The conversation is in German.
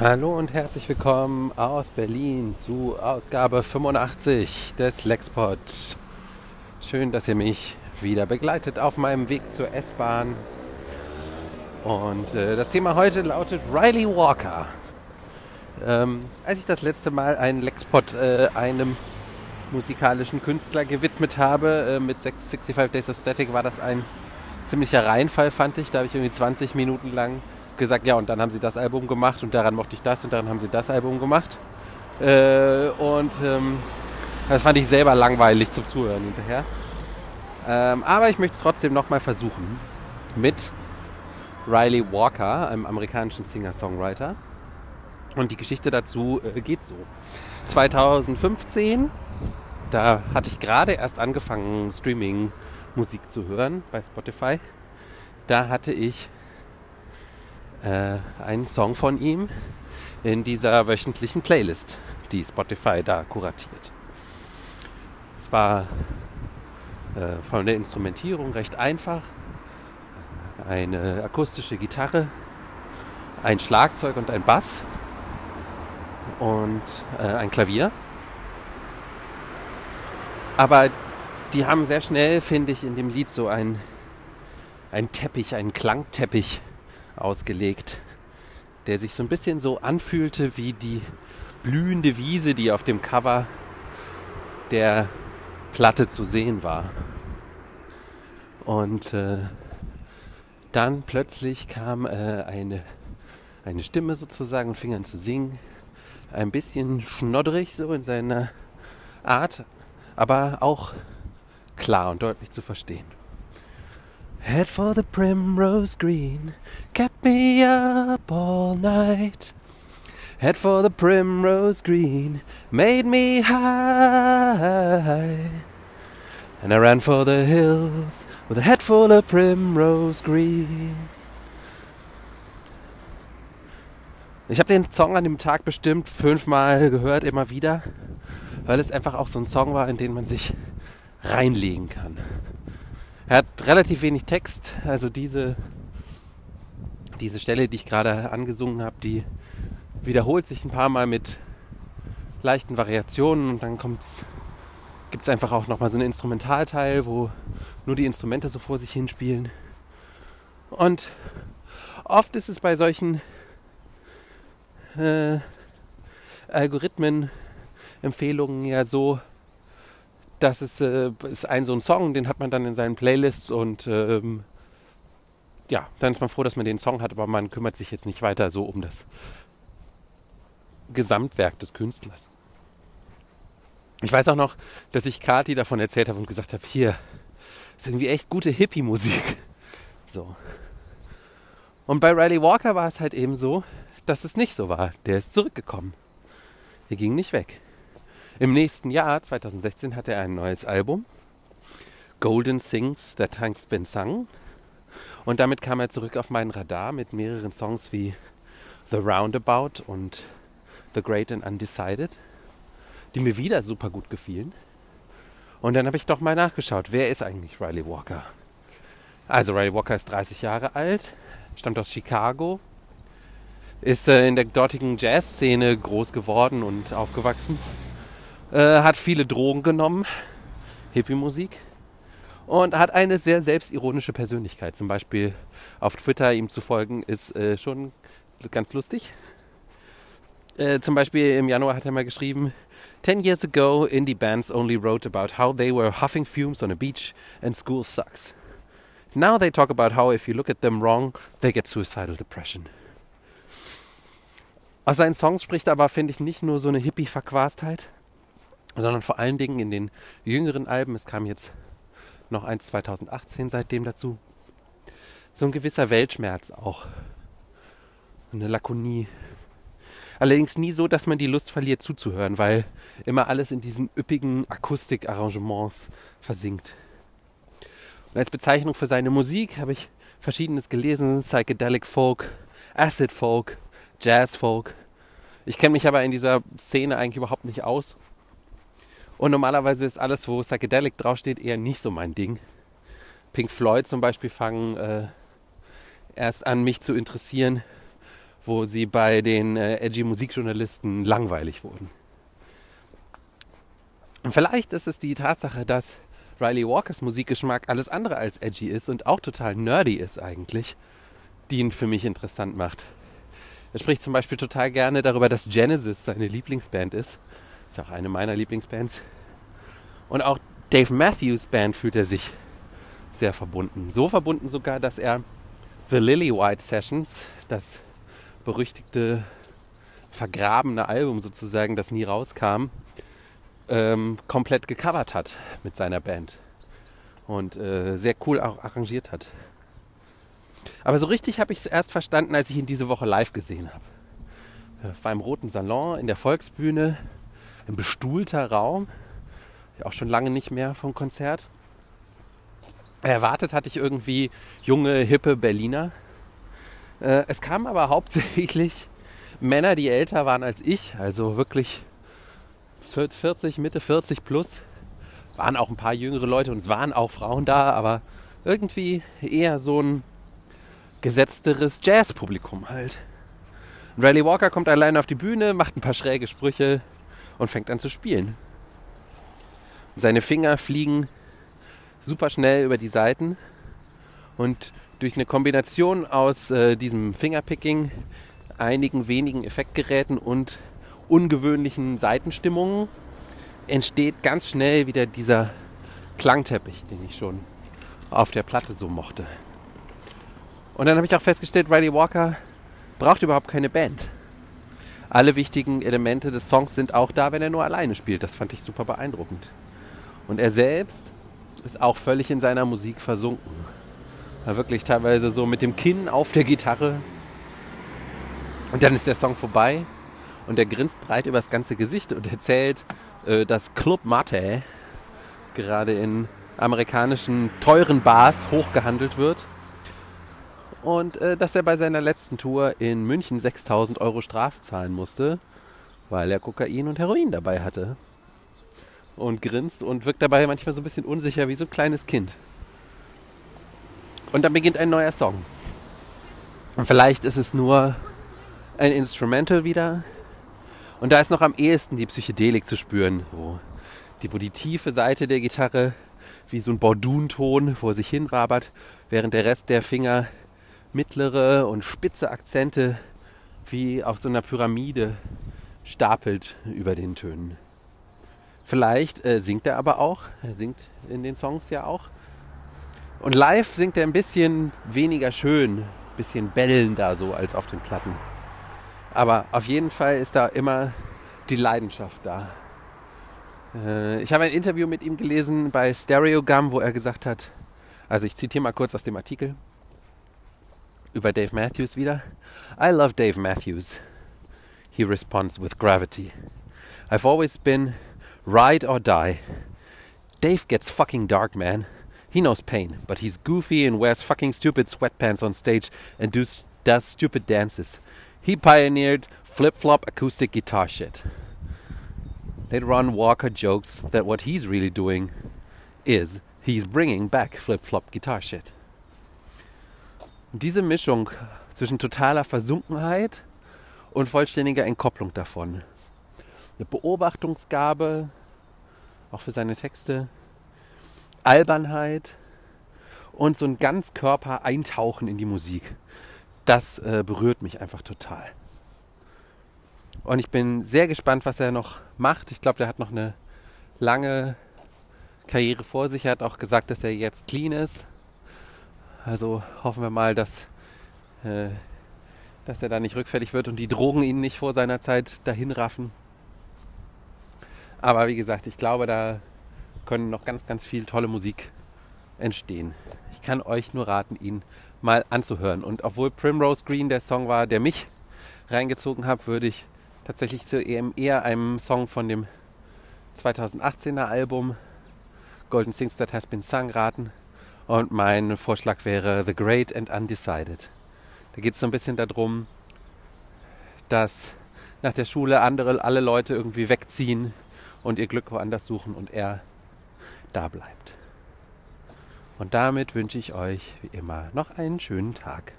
Hallo und herzlich willkommen aus Berlin zu Ausgabe 85 des Lexpod. Schön, dass ihr mich wieder begleitet auf meinem Weg zur S-Bahn. Und äh, das Thema heute lautet Riley Walker. Ähm, als ich das letzte Mal einen Lexpod äh, einem musikalischen Künstler gewidmet habe, äh, mit 65 Days of Static war das ein ziemlicher Reinfall, fand ich. Da habe ich irgendwie 20 Minuten lang gesagt, ja, und dann haben sie das Album gemacht und daran mochte ich das und daran haben sie das Album gemacht. Äh, und ähm, das fand ich selber langweilig zum Zuhören hinterher. Ähm, aber ich möchte es trotzdem nochmal versuchen mit Riley Walker, einem amerikanischen Singer-Songwriter. Und die Geschichte dazu äh, geht so. 2015, da hatte ich gerade erst angefangen, Streaming-Musik zu hören bei Spotify. Da hatte ich äh, einen Song von ihm in dieser wöchentlichen Playlist, die Spotify da kuratiert. Es war äh, von der Instrumentierung recht einfach. Eine akustische Gitarre, ein Schlagzeug und ein Bass und äh, ein Klavier. Aber die haben sehr schnell, finde ich, in dem Lied so ein, ein Teppich, einen Klangteppich ausgelegt, der sich so ein bisschen so anfühlte wie die blühende Wiese, die auf dem Cover der Platte zu sehen war. Und äh, dann plötzlich kam äh, eine, eine Stimme sozusagen und fing an zu singen. Ein bisschen schnodderig so in seiner Art, aber auch klar und deutlich zu verstehen. Head for the primrose green, kept me up all night. Head for the primrose green, made me high. And I ran for the hills with a head full of primrose green. Ich habe den Song an dem Tag bestimmt fünfmal gehört, immer wieder, weil es einfach auch so ein Song war, in den man sich reinlegen kann. Er hat relativ wenig Text, also diese, diese Stelle, die ich gerade angesungen habe, die wiederholt sich ein paar Mal mit leichten Variationen und dann gibt es einfach auch nochmal so einen Instrumentalteil, wo nur die Instrumente so vor sich hinspielen. Und oft ist es bei solchen äh, Algorithmen-Empfehlungen ja so, das ist, äh, ist ein so ein Song, den hat man dann in seinen Playlists und ähm, ja, dann ist man froh, dass man den Song hat, aber man kümmert sich jetzt nicht weiter so um das Gesamtwerk des Künstlers. Ich weiß auch noch, dass ich Kati davon erzählt habe und gesagt habe, hier ist irgendwie echt gute Hippie-Musik. So. Und bei Riley Walker war es halt eben so, dass es nicht so war. Der ist zurückgekommen. Er ging nicht weg. Im nächsten Jahr, 2016, hatte er ein neues Album. Golden Things That Have Been Sung. Und damit kam er zurück auf meinen Radar mit mehreren Songs wie The Roundabout und The Great and Undecided, die mir wieder super gut gefielen. Und dann habe ich doch mal nachgeschaut, wer ist eigentlich Riley Walker? Also Riley Walker ist 30 Jahre alt, stammt aus Chicago, ist äh, in der dortigen Jazzszene groß geworden und aufgewachsen äh, hat viele Drogen genommen, Hippie-Musik und hat eine sehr selbstironische Persönlichkeit. Zum Beispiel auf Twitter ihm zu folgen ist äh, schon ganz lustig. Äh, zum Beispiel im Januar hat er mal geschrieben, Ten years ago, indie bands only wrote about how they were huffing fumes on a beach and school sucks. Now they talk about how if you look at them wrong, they get suicidal depression. Aus seinen Songs spricht aber, finde ich, nicht nur so eine Hippie-Verquastheit, sondern vor allen Dingen in den jüngeren Alben, es kam jetzt noch eins 2018 seitdem dazu, so ein gewisser Weltschmerz auch. Eine Lakonie. Allerdings nie so, dass man die Lust verliert zuzuhören, weil immer alles in diesen üppigen Akustikarrangements versinkt. Und als Bezeichnung für seine Musik habe ich verschiedenes gelesen: Psychedelic Folk, Acid Folk, Jazz Folk. Ich kenne mich aber in dieser Szene eigentlich überhaupt nicht aus und normalerweise ist alles, wo Psychedelic draufsteht, eher nicht so mein Ding. Pink Floyd zum Beispiel fangen äh, erst an, mich zu interessieren, wo sie bei den äh, edgy Musikjournalisten langweilig wurden. Und vielleicht ist es die Tatsache, dass Riley Walkers Musikgeschmack alles andere als edgy ist und auch total nerdy ist eigentlich, die ihn für mich interessant macht. Er spricht zum Beispiel total gerne darüber, dass Genesis seine Lieblingsband ist. Ist auch eine meiner Lieblingsbands. Und auch Dave Matthews Band fühlt er sich sehr verbunden. So verbunden sogar, dass er The Lily White Sessions, das berüchtigte vergrabene Album sozusagen, das nie rauskam, ähm, komplett gecovert hat mit seiner Band. Und äh, sehr cool auch arrangiert hat. Aber so richtig habe ich es erst verstanden, als ich ihn diese Woche live gesehen habe. Äh, war im Roten Salon in der Volksbühne, ein bestuhlter Raum. Auch schon lange nicht mehr vom Konzert. Erwartet hatte ich irgendwie junge, hippe Berliner. Äh, es kamen aber hauptsächlich Männer, die älter waren als ich, also wirklich 40, Mitte 40 plus. Waren auch ein paar jüngere Leute und es waren auch Frauen da, aber irgendwie eher so ein gesetzteres Jazzpublikum halt. Riley Walker kommt allein auf die Bühne, macht ein paar schräge Sprüche und fängt an zu spielen. Seine Finger fliegen super schnell über die Seiten und durch eine Kombination aus äh, diesem Fingerpicking, einigen wenigen Effektgeräten und ungewöhnlichen Seitenstimmungen entsteht ganz schnell wieder dieser Klangteppich, den ich schon auf der Platte so mochte. Und dann habe ich auch festgestellt, Riley Walker braucht überhaupt keine Band. Alle wichtigen Elemente des Songs sind auch da, wenn er nur alleine spielt. Das fand ich super beeindruckend. Und er selbst ist auch völlig in seiner Musik versunken. War wirklich teilweise so mit dem Kinn auf der Gitarre. Und dann ist der Song vorbei und er grinst breit über das ganze Gesicht und erzählt, äh, dass Club Mate gerade in amerikanischen teuren Bars hochgehandelt wird und äh, dass er bei seiner letzten Tour in München 6000 Euro Strafe zahlen musste, weil er Kokain und Heroin dabei hatte. Und grinst und wirkt dabei manchmal so ein bisschen unsicher wie so ein kleines Kind. Und dann beginnt ein neuer Song. Und vielleicht ist es nur ein Instrumental wieder. Und da ist noch am ehesten die Psychedelik zu spüren, wo die, wo die tiefe Seite der Gitarre wie so ein Bordunton vor sich hin wabert, während der Rest der Finger mittlere und spitze Akzente wie auf so einer Pyramide stapelt über den Tönen. Vielleicht äh, singt er aber auch, er singt in den Songs ja auch. Und live singt er ein bisschen weniger schön, ein bisschen bellender so als auf den Platten. Aber auf jeden Fall ist da immer die Leidenschaft da. Äh, ich habe ein Interview mit ihm gelesen bei Stereogum, wo er gesagt hat, also ich zitiere mal kurz aus dem Artikel über Dave Matthews wieder. I love Dave Matthews. He responds with gravity. I've always been ride or die. Dave gets fucking dark, man. He knows pain, but he's goofy and wears fucking stupid sweatpants on stage and does, does stupid dances. He pioneered flip flop acoustic guitar shit. Later on, Walker jokes that what he's really doing is he's bringing back flip flop guitar shit. Diese Mischung zwischen totaler Versunkenheit und vollständiger Entkopplung davon. Eine Beobachtungsgabe, auch für seine Texte, Albernheit und so ein ganz Körper eintauchen in die Musik. Das äh, berührt mich einfach total. Und ich bin sehr gespannt, was er noch macht. Ich glaube, der hat noch eine lange Karriere vor sich. Er hat auch gesagt, dass er jetzt clean ist. Also hoffen wir mal, dass, äh, dass er da nicht rückfällig wird und die Drogen ihn nicht vor seiner Zeit dahin raffen. Aber wie gesagt, ich glaube, da können noch ganz, ganz viel tolle Musik entstehen. Ich kann euch nur raten, ihn mal anzuhören. Und obwohl Primrose Green der Song war, der mich reingezogen hat, würde ich tatsächlich zu EM eher einem Song von dem 2018er Album Golden Things That Has Been Sung raten. Und mein Vorschlag wäre The Great and Undecided. Da geht es so ein bisschen darum, dass nach der Schule andere, alle Leute irgendwie wegziehen und ihr Glück woanders suchen und er da bleibt. Und damit wünsche ich euch wie immer noch einen schönen Tag.